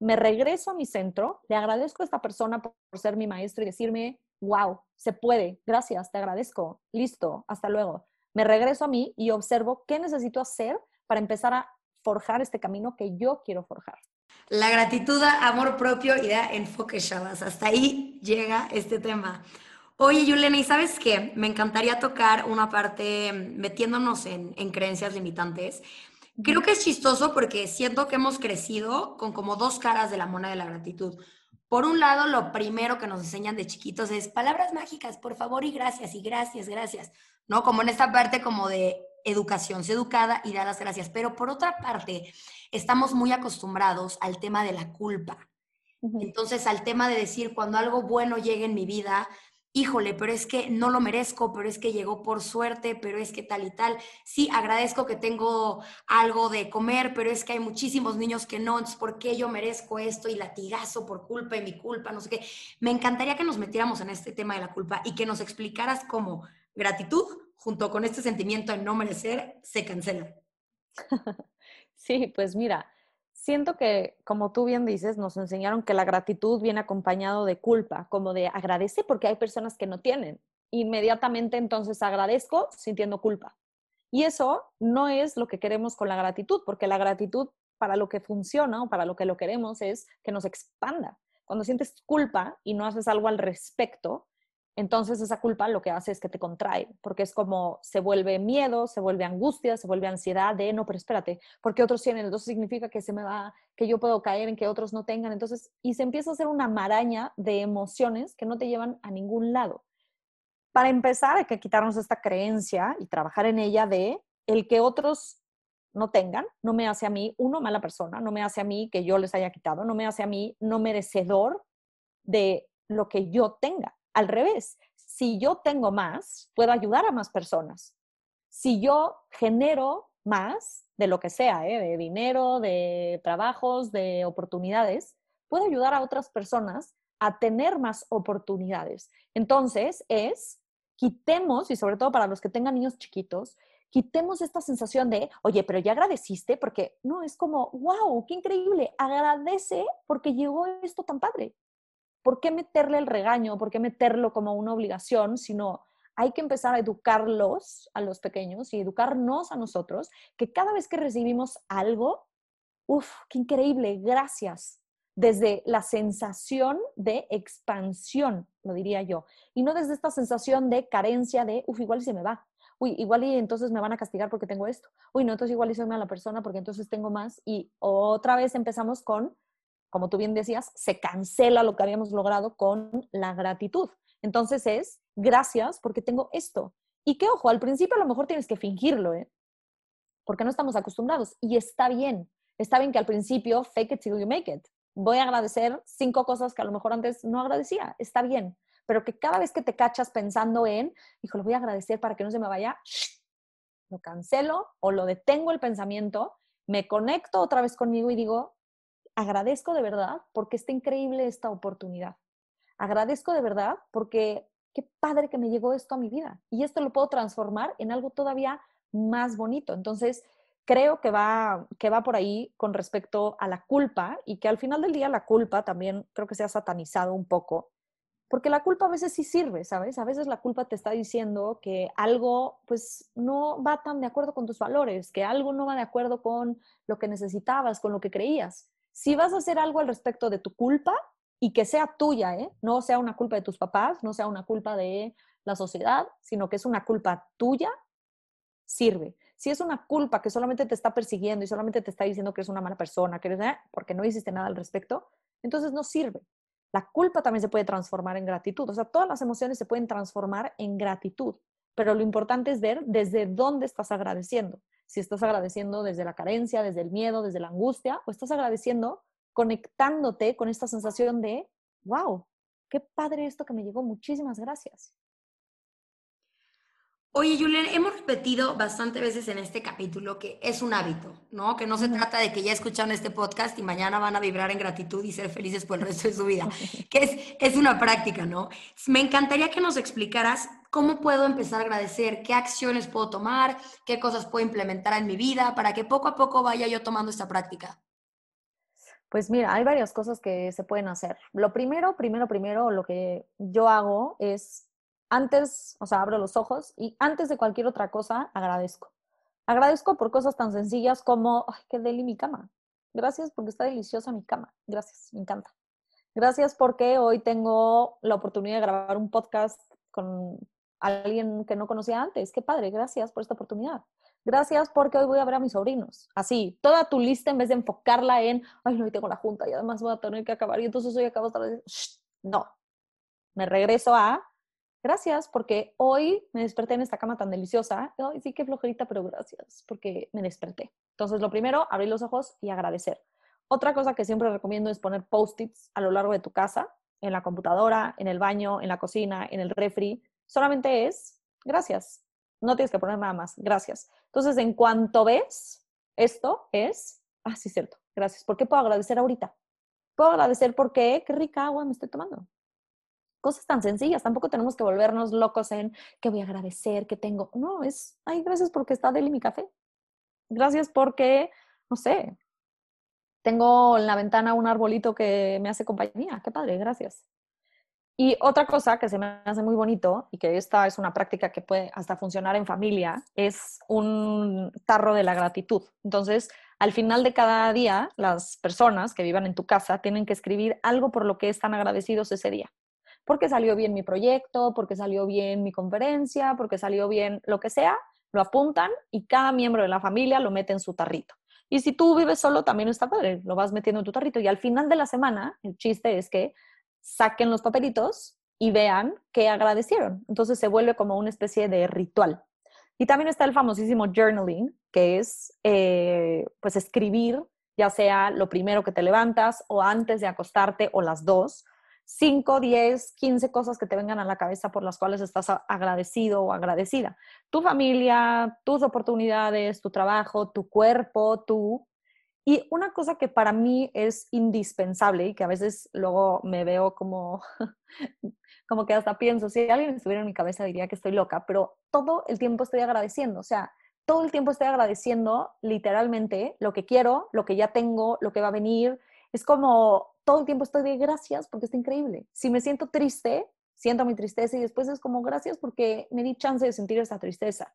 Me regreso a mi centro, le agradezco a esta persona por ser mi maestro y decirme, wow, se puede, gracias, te agradezco, listo, hasta luego. Me regreso a mí y observo qué necesito hacer para empezar a forjar este camino que yo quiero forjar. La gratitud amor propio y da enfoque, Shabas. Hasta ahí llega este tema. Oye, Yulena, ¿y sabes qué? Me encantaría tocar una parte metiéndonos en creencias limitantes. Creo que es chistoso porque siento que hemos crecido con como dos caras de la moneda de la gratitud. Por un lado, lo primero que nos enseñan de chiquitos es palabras mágicas, por favor y gracias, y gracias, gracias, ¿no? Como en esta parte como de educación, se educada y da las gracias. Pero por otra parte, estamos muy acostumbrados al tema de la culpa. Entonces, al tema de decir, cuando algo bueno llegue en mi vida, híjole, pero es que no lo merezco, pero es que llegó por suerte, pero es que tal y tal. Sí, agradezco que tengo algo de comer, pero es que hay muchísimos niños que no, entonces, ¿por qué yo merezco esto y latigazo por culpa y mi culpa? No sé qué. Me encantaría que nos metiéramos en este tema de la culpa y que nos explicaras cómo gratitud junto con este sentimiento de no merecer se cancela. Sí, pues mira, siento que, como tú bien dices, nos enseñaron que la gratitud viene acompañado de culpa, como de agradece porque hay personas que no tienen. Inmediatamente entonces agradezco sintiendo culpa. Y eso no es lo que queremos con la gratitud, porque la gratitud para lo que funciona o para lo que lo queremos es que nos expanda. Cuando sientes culpa y no haces algo al respecto, entonces esa culpa lo que hace es que te contrae, porque es como se vuelve miedo, se vuelve angustia, se vuelve ansiedad de, no, pero espérate, porque otros tienen, entonces significa que se me va, que yo puedo caer en que otros no tengan, entonces, y se empieza a hacer una maraña de emociones que no te llevan a ningún lado. Para empezar, hay que quitarnos esta creencia y trabajar en ella de el que otros no tengan, no me hace a mí, uno, mala persona, no me hace a mí que yo les haya quitado, no me hace a mí no merecedor de lo que yo tenga al revés, si yo tengo más, puedo ayudar a más personas. Si yo genero más de lo que sea, ¿eh? de dinero, de trabajos, de oportunidades, puedo ayudar a otras personas a tener más oportunidades. Entonces, es, quitemos, y sobre todo para los que tengan niños chiquitos, quitemos esta sensación de, oye, pero ya agradeciste, porque no, es como, wow, qué increíble, agradece porque llegó esto tan padre. ¿Por qué meterle el regaño? ¿Por qué meterlo como una obligación? Sino hay que empezar a educarlos a los pequeños y educarnos a nosotros, que cada vez que recibimos algo, uff, qué increíble, gracias, desde la sensación de expansión, lo diría yo, y no desde esta sensación de carencia de, uff, igual se me va, uy, igual y entonces me van a castigar porque tengo esto, uy, no, entonces igual y soy mala persona porque entonces tengo más, y otra vez empezamos con como tú bien decías, se cancela lo que habíamos logrado con la gratitud. Entonces es, gracias porque tengo esto. Y que, ojo, al principio a lo mejor tienes que fingirlo, ¿eh? Porque no estamos acostumbrados. Y está bien. Está bien que al principio, fake it till you make it. Voy a agradecer cinco cosas que a lo mejor antes no agradecía. Está bien. Pero que cada vez que te cachas pensando en, hijo, lo voy a agradecer para que no se me vaya, lo cancelo o lo detengo el pensamiento, me conecto otra vez conmigo y digo, agradezco de verdad porque está increíble esta oportunidad. Agradezco de verdad porque qué padre que me llegó esto a mi vida y esto lo puedo transformar en algo todavía más bonito. Entonces, creo que va, que va por ahí con respecto a la culpa y que al final del día la culpa también creo que se ha satanizado un poco, porque la culpa a veces sí sirve, ¿sabes? A veces la culpa te está diciendo que algo pues no va tan de acuerdo con tus valores, que algo no va de acuerdo con lo que necesitabas, con lo que creías si vas a hacer algo al respecto de tu culpa y que sea tuya, ¿eh? no sea una culpa de tus papás, no sea una culpa de la sociedad, sino que es una culpa tuya, sirve. Si es una culpa que solamente te está persiguiendo y solamente te está diciendo que eres una mala persona, que eres, ¿eh? porque no hiciste nada al respecto, entonces no sirve. La culpa también se puede transformar en gratitud. O sea, todas las emociones se pueden transformar en gratitud, pero lo importante es ver desde dónde estás agradeciendo si estás agradeciendo desde la carencia, desde el miedo, desde la angustia, o estás agradeciendo conectándote con esta sensación de, wow, qué padre esto que me llegó, muchísimas gracias. Oye, Julián, hemos repetido bastante veces en este capítulo que es un hábito, ¿no? Que no se trata de que ya escucharon este podcast y mañana van a vibrar en gratitud y ser felices por el resto de su vida, que es, es una práctica, ¿no? Me encantaría que nos explicaras ¿Cómo puedo empezar a agradecer? ¿Qué acciones puedo tomar? ¿Qué cosas puedo implementar en mi vida para que poco a poco vaya yo tomando esta práctica? Pues mira, hay varias cosas que se pueden hacer. Lo primero, primero, primero, lo que yo hago es antes, o sea, abro los ojos y antes de cualquier otra cosa, agradezco. Agradezco por cosas tan sencillas como, ay, qué deli mi cama. Gracias porque está deliciosa mi cama. Gracias, me encanta. Gracias porque hoy tengo la oportunidad de grabar un podcast con alguien que no conocía antes. Qué padre, gracias por esta oportunidad. Gracias porque hoy voy a ver a mis sobrinos. Así, toda tu lista en vez de enfocarla en, ay, no, hoy tengo la junta y además voy a tener que acabar y entonces hoy acabo hasta No, me regreso a, gracias porque hoy me desperté en esta cama tan deliciosa. Ay, sí, qué flojerita, pero gracias porque me desperté. Entonces, lo primero, abrir los ojos y agradecer. Otra cosa que siempre recomiendo es poner post-its a lo largo de tu casa, en la computadora, en el baño, en la cocina, en el refri. Solamente es gracias. No tienes que poner nada más. Gracias. Entonces, en cuanto ves esto, es, ah, sí, cierto. Gracias. ¿Por qué puedo agradecer ahorita? Puedo agradecer porque qué rica agua me estoy tomando. Cosas tan sencillas. Tampoco tenemos que volvernos locos en que voy a agradecer, que tengo. No, es, ay, gracias porque está deli mi café. Gracias porque, no sé, tengo en la ventana un arbolito que me hace compañía. Qué padre, gracias. Y otra cosa que se me hace muy bonito y que esta es una práctica que puede hasta funcionar en familia es un tarro de la gratitud. Entonces, al final de cada día, las personas que vivan en tu casa tienen que escribir algo por lo que están agradecidos ese día. Porque salió bien mi proyecto, porque salió bien mi conferencia, porque salió bien lo que sea, lo apuntan y cada miembro de la familia lo mete en su tarrito. Y si tú vives solo, también está padre, lo vas metiendo en tu tarrito. Y al final de la semana, el chiste es que saquen los papelitos y vean qué agradecieron. Entonces se vuelve como una especie de ritual. Y también está el famosísimo journaling, que es eh, pues escribir, ya sea lo primero que te levantas o antes de acostarte o las dos, 5, 10, 15 cosas que te vengan a la cabeza por las cuales estás agradecido o agradecida. Tu familia, tus oportunidades, tu trabajo, tu cuerpo, tú. Y una cosa que para mí es indispensable y que a veces luego me veo como, como que hasta pienso, si alguien estuviera en mi cabeza diría que estoy loca, pero todo el tiempo estoy agradeciendo, o sea, todo el tiempo estoy agradeciendo literalmente lo que quiero, lo que ya tengo, lo que va a venir. Es como todo el tiempo estoy de gracias porque está increíble. Si me siento triste, siento mi tristeza y después es como gracias porque me di chance de sentir esa tristeza.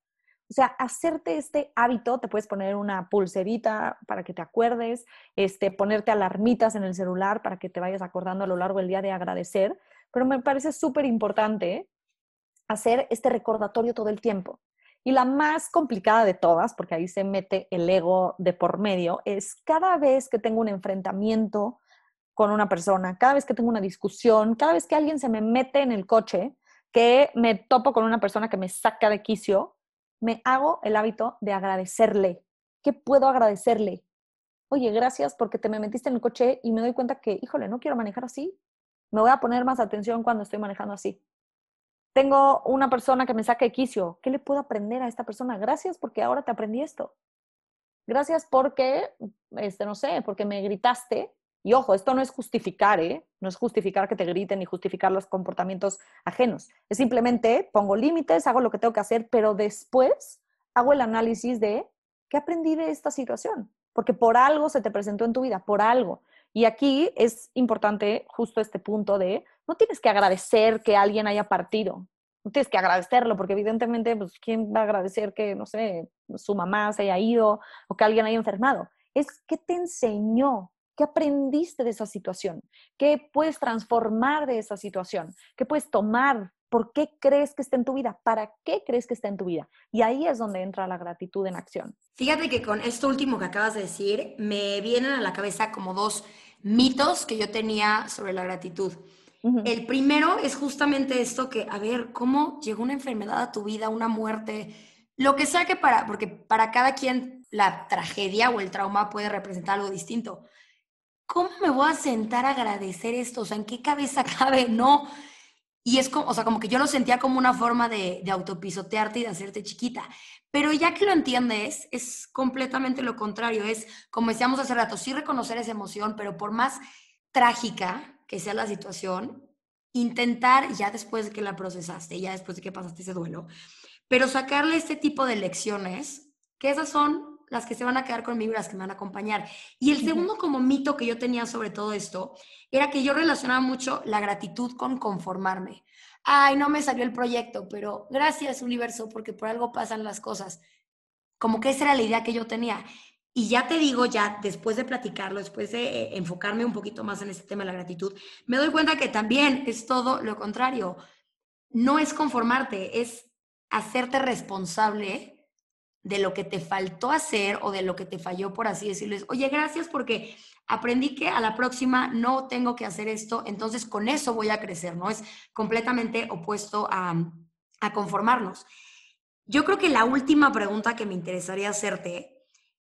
O sea, hacerte este hábito, te puedes poner una pulserita para que te acuerdes, este, ponerte alarmitas en el celular para que te vayas acordando a lo largo del día de agradecer, pero me parece súper importante hacer este recordatorio todo el tiempo. Y la más complicada de todas, porque ahí se mete el ego de por medio, es cada vez que tengo un enfrentamiento con una persona, cada vez que tengo una discusión, cada vez que alguien se me mete en el coche, que me topo con una persona que me saca de quicio, me hago el hábito de agradecerle. ¿Qué puedo agradecerle? Oye, gracias porque te me metiste en el coche y me doy cuenta que, híjole, no quiero manejar así. Me voy a poner más atención cuando estoy manejando así. Tengo una persona que me saca de quicio. ¿Qué le puedo aprender a esta persona? Gracias porque ahora te aprendí esto. Gracias porque, este, no sé, porque me gritaste y ojo, esto no es justificar, ¿eh? No es justificar que te griten ni justificar los comportamientos ajenos. Es simplemente pongo límites, hago lo que tengo que hacer, pero después hago el análisis de qué aprendí de esta situación. Porque por algo se te presentó en tu vida, por algo. Y aquí es importante justo este punto de, no tienes que agradecer que alguien haya partido, no tienes que agradecerlo, porque evidentemente, pues, ¿quién va a agradecer que, no sé, su mamá se haya ido o que alguien haya enfermado? Es qué te enseñó ¿Qué aprendiste de esa situación? ¿Qué puedes transformar de esa situación? ¿Qué puedes tomar? ¿Por qué crees que está en tu vida? ¿Para qué crees que está en tu vida? Y ahí es donde entra la gratitud en acción. Fíjate que con esto último que acabas de decir, me vienen a la cabeza como dos mitos que yo tenía sobre la gratitud. El primero es justamente esto que, a ver, ¿cómo llegó una enfermedad a tu vida, una muerte? Lo que sea que para, porque para cada quien la tragedia o el trauma puede representar algo distinto. ¿cómo me voy a sentar a agradecer esto? O sea, ¿en qué cabeza cabe? No. Y es como, o sea, como que yo lo sentía como una forma de, de autopisotearte y de hacerte chiquita. Pero ya que lo entiendes, es completamente lo contrario. Es, como decíamos hace rato, sí reconocer esa emoción, pero por más trágica que sea la situación, intentar ya después de que la procesaste, ya después de que pasaste ese duelo, pero sacarle este tipo de lecciones, que esas son las que se van a quedar conmigo y las que me van a acompañar. Y el segundo como mito que yo tenía sobre todo esto era que yo relacionaba mucho la gratitud con conformarme. Ay, no me salió el proyecto, pero gracias universo porque por algo pasan las cosas. Como que esa era la idea que yo tenía. Y ya te digo, ya después de platicarlo, después de eh, enfocarme un poquito más en este tema de la gratitud, me doy cuenta que también es todo lo contrario. No es conformarte, es hacerte responsable de lo que te faltó hacer o de lo que te falló, por así decirles, oye, gracias porque aprendí que a la próxima no tengo que hacer esto, entonces con eso voy a crecer, ¿no? Es completamente opuesto a, a conformarnos. Yo creo que la última pregunta que me interesaría hacerte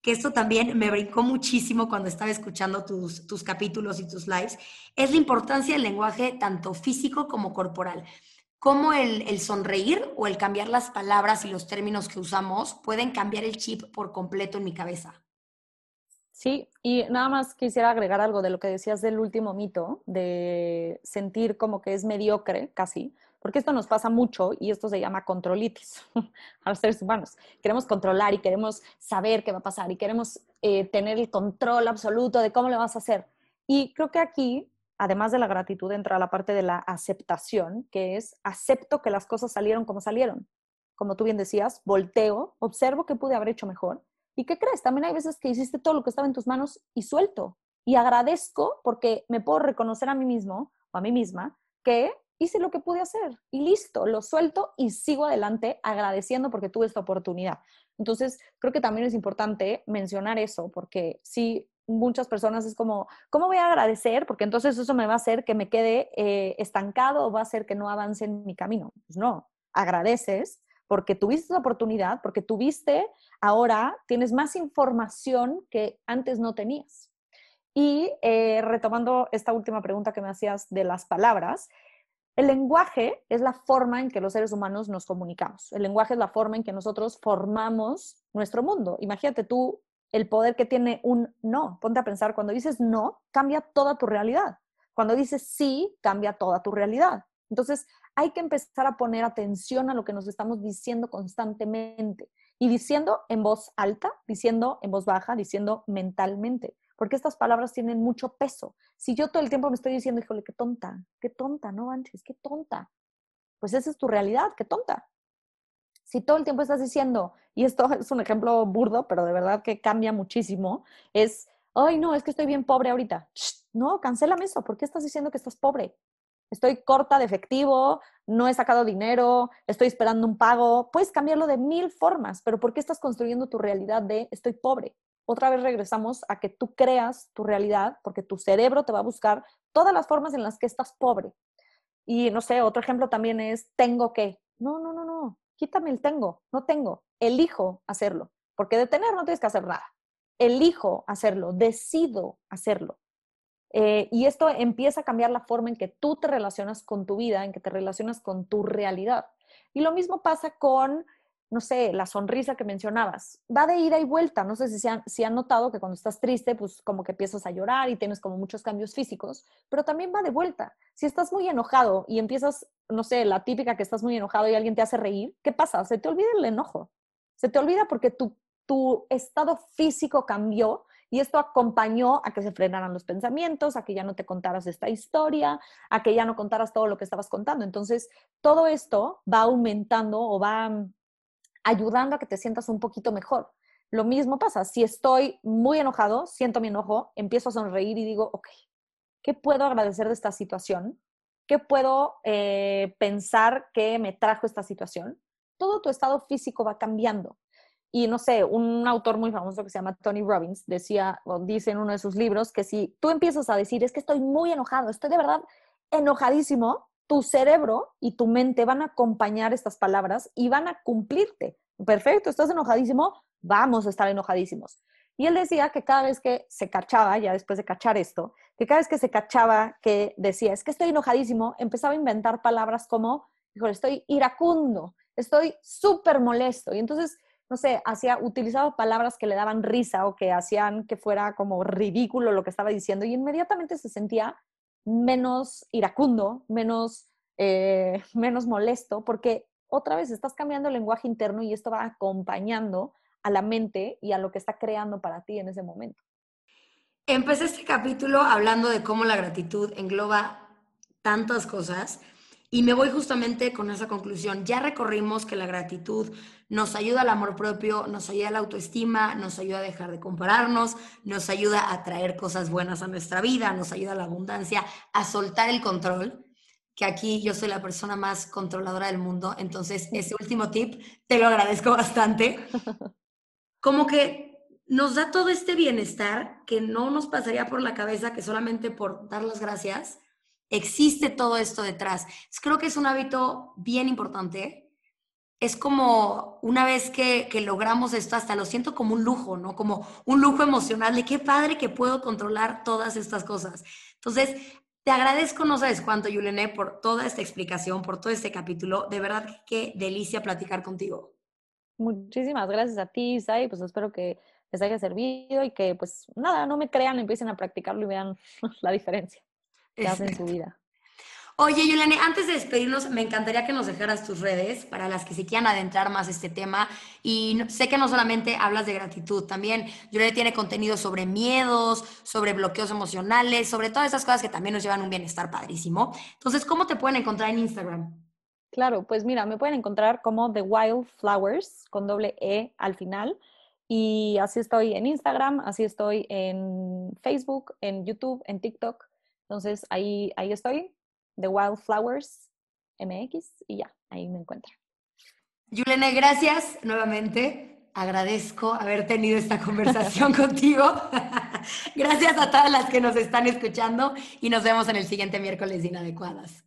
que esto también me brincó muchísimo cuando estaba escuchando tus, tus capítulos y tus lives, es la importancia del lenguaje tanto físico como corporal. Cómo el, el sonreír o el cambiar las palabras y los términos que usamos pueden cambiar el chip por completo en mi cabeza. Sí, y nada más quisiera agregar algo de lo que decías del último mito, de sentir como que es mediocre casi porque esto nos pasa mucho y esto se llama controlitis a los seres humanos. Queremos controlar y queremos saber qué va a pasar y queremos eh, tener el control absoluto de cómo lo vas a hacer. Y creo que aquí, además de la gratitud, entra la parte de la aceptación, que es acepto que las cosas salieron como salieron. Como tú bien decías, volteo, observo qué pude haber hecho mejor. ¿Y qué crees? También hay veces que hiciste todo lo que estaba en tus manos y suelto. Y agradezco porque me puedo reconocer a mí mismo o a mí misma que hice lo que pude hacer y listo, lo suelto y sigo adelante agradeciendo porque tuve esta oportunidad. Entonces, creo que también es importante mencionar eso porque si muchas personas es como, ¿cómo voy a agradecer? Porque entonces eso me va a hacer que me quede eh, estancado o va a hacer que no avance en mi camino. Pues no, agradeces porque tuviste esa oportunidad, porque tuviste, ahora tienes más información que antes no tenías. Y eh, retomando esta última pregunta que me hacías de las palabras, el lenguaje es la forma en que los seres humanos nos comunicamos. El lenguaje es la forma en que nosotros formamos nuestro mundo. Imagínate tú el poder que tiene un no. Ponte a pensar, cuando dices no, cambia toda tu realidad. Cuando dices sí, cambia toda tu realidad. Entonces, hay que empezar a poner atención a lo que nos estamos diciendo constantemente y diciendo en voz alta, diciendo en voz baja, diciendo mentalmente porque estas palabras tienen mucho peso. Si yo todo el tiempo me estoy diciendo, híjole, qué tonta, qué tonta, no manches, qué tonta, pues esa es tu realidad, qué tonta. Si todo el tiempo estás diciendo, y esto es un ejemplo burdo, pero de verdad que cambia muchísimo, es, ay, no, es que estoy bien pobre ahorita. no, cancélame eso, ¿por qué estás diciendo que estás pobre? Estoy corta de efectivo, no he sacado dinero, estoy esperando un pago. Puedes cambiarlo de mil formas, pero ¿por qué estás construyendo tu realidad de estoy pobre? otra vez regresamos a que tú creas tu realidad, porque tu cerebro te va a buscar todas las formas en las que estás pobre. Y no sé, otro ejemplo también es tengo que. No, no, no, no, quítame el tengo, no tengo, elijo hacerlo, porque de tener no tienes que hacer nada. Elijo hacerlo, decido hacerlo. Eh, y esto empieza a cambiar la forma en que tú te relacionas con tu vida, en que te relacionas con tu realidad. Y lo mismo pasa con no sé, la sonrisa que mencionabas, va de ida y vuelta. No sé si han, si han notado que cuando estás triste, pues como que empiezas a llorar y tienes como muchos cambios físicos, pero también va de vuelta. Si estás muy enojado y empiezas, no sé, la típica que estás muy enojado y alguien te hace reír, ¿qué pasa? Se te olvida el enojo. Se te olvida porque tu, tu estado físico cambió y esto acompañó a que se frenaran los pensamientos, a que ya no te contaras esta historia, a que ya no contaras todo lo que estabas contando. Entonces, todo esto va aumentando o va ayudando a que te sientas un poquito mejor. Lo mismo pasa, si estoy muy enojado, siento mi enojo, empiezo a sonreír y digo, ok, ¿qué puedo agradecer de esta situación? ¿Qué puedo eh, pensar que me trajo esta situación? Todo tu estado físico va cambiando. Y no sé, un autor muy famoso que se llama Tony Robbins decía, o dice en uno de sus libros, que si tú empiezas a decir, es que estoy muy enojado, estoy de verdad enojadísimo, tu cerebro y tu mente van a acompañar estas palabras y van a cumplirte. Perfecto, estás enojadísimo, vamos a estar enojadísimos. Y él decía que cada vez que se cachaba, ya después de cachar esto, que cada vez que se cachaba que decía, es que estoy enojadísimo, empezaba a inventar palabras como, híjole, estoy iracundo, estoy súper molesto. Y entonces, no sé, hacía, utilizaba palabras que le daban risa o que hacían que fuera como ridículo lo que estaba diciendo y inmediatamente se sentía menos iracundo, menos, eh, menos molesto, porque otra vez estás cambiando el lenguaje interno y esto va acompañando a la mente y a lo que está creando para ti en ese momento. Empecé este capítulo hablando de cómo la gratitud engloba tantas cosas Y me voy justamente con esa conclusión. Ya recorrimos que la gratitud nos ayuda al amor propio, nos ayuda a la autoestima, nos ayuda a dejar de compararnos, nos ayuda a traer cosas buenas a nuestra vida, nos ayuda a la abundancia, a soltar el control, que aquí yo soy la persona más controladora del mundo. Entonces, ese último tip te lo agradezco bastante. Como que nos da todo este bienestar que no nos pasaría por la cabeza que solamente por dar las gracias existe todo esto detrás. Creo que es un hábito bien importante. Es como una vez que, logramos esto, hasta lo siento como un lujo, ¿no? Como un lujo emocional de qué padre que puedo controlar todas estas cosas. Entonces, te agradezco, no sabes cuánto, Yulene, por toda esta explicación, por todo este capítulo. De verdad, qué delicia platicar contigo. Muchísimas gracias a ti, Sai. Pues espero que les haya servido y que, pues nada, no me crean, empiecen a practicarlo y vean la diferencia que en su vida. Oye, Yulene, antes de despedirnos, me encantaría que nos dejaras tus redes para las que se quieran adentrar más este tema. Y sé que no solamente hablas de gratitud, también Yulene tiene contenido sobre miedos, sobre bloqueos emocionales, sobre todas esas cosas que también nos llevan un bienestar padrísimo. Entonces, ¿cómo te pueden encontrar en Instagram? Claro, pues mira, me pueden encontrar como The Wild Flowers con doble E al final. Y así estoy en Instagram, así estoy en Facebook, en YouTube, en TikTok. Entonces ahí, ahí estoy, The Wildflowers MX, y ya, ahí me encuentran. Yulene, gracias nuevamente. Agradezco haber tenido esta conversación contigo. gracias a todas las que nos están escuchando y nos vemos en el siguiente miércoles de Inadecuadas.